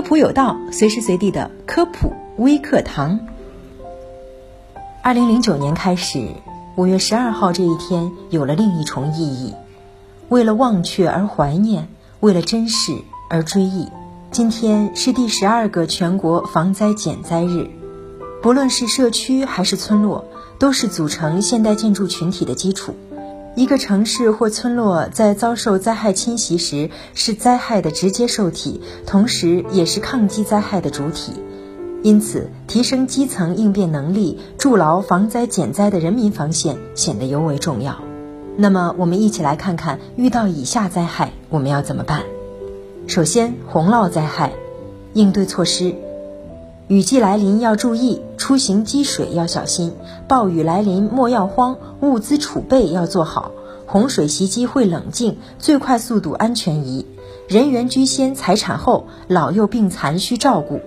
科普有道，随时随地的科普微课堂。二零零九年开始，五月十二号这一天有了另一重意义。为了忘却而怀念，为了珍视而追忆。今天是第十二个全国防灾减灾日。不论是社区还是村落，都是组成现代建筑群体的基础。一个城市或村落在遭受灾害侵袭时，是灾害的直接受体，同时也是抗击灾害的主体。因此，提升基层应变能力，筑牢防灾减灾的人民防线，显得尤为重要。那么，我们一起来看看遇到以下灾害我们要怎么办。首先，洪涝灾害应对措施：雨季来临要注意，出行积水要小心；暴雨来临莫要慌，物资储备要做好。洪水袭击会冷静，最快速度安全移。人员居先，财产后，老幼病残需照顾，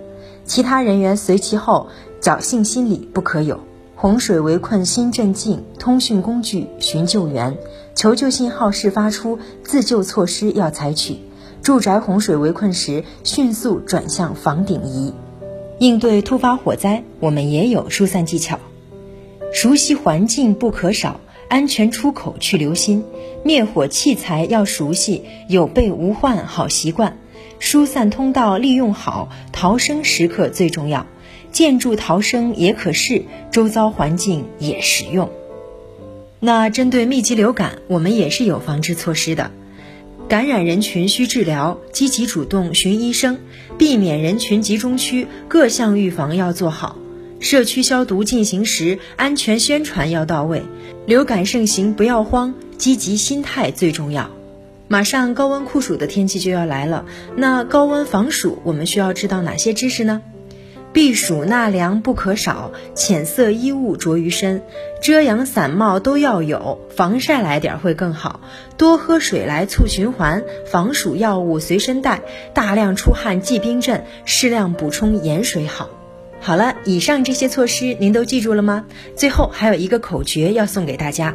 其他人员随其后，侥幸心理不可有。洪水围困新镇静，通讯工具寻救援，求救信号释发出，自救措施要采取。住宅洪水围困时，迅速转向房顶移。应对突发火灾，我们也有疏散技巧。熟悉环境不可少，安全出口去留心。灭火器材要熟悉，有备无患好习惯。疏散通道利用好，逃生时刻最重要。建筑逃生也可试，周遭环境也实用。那针对密集流感，我们也是有防治措施的。感染人群需治疗，积极主动寻医生，避免人群集中区，各项预防要做好。社区消毒进行时，安全宣传要到位。流感盛行不要慌，积极心态最重要。马上高温酷暑的天气就要来了，那高温防暑我们需要知道哪些知识呢？避暑纳凉不可少，浅色衣物着于身，遮阳伞帽都要有，防晒来点会更好。多喝水来促循环，防暑药物随身带，大量出汗忌冰镇，适量补充盐水好。好了，以上这些措施您都记住了吗？最后还有一个口诀要送给大家：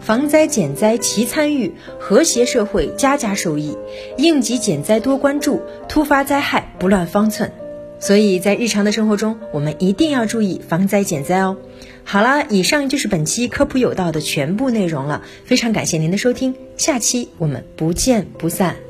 防灾减灾齐参与，和谐社会家家受益。应急减灾多关注，突发灾害不乱方寸。所以在日常的生活中，我们一定要注意防灾减灾哦。好啦，以上就是本期科普有道的全部内容了，非常感谢您的收听，下期我们不见不散。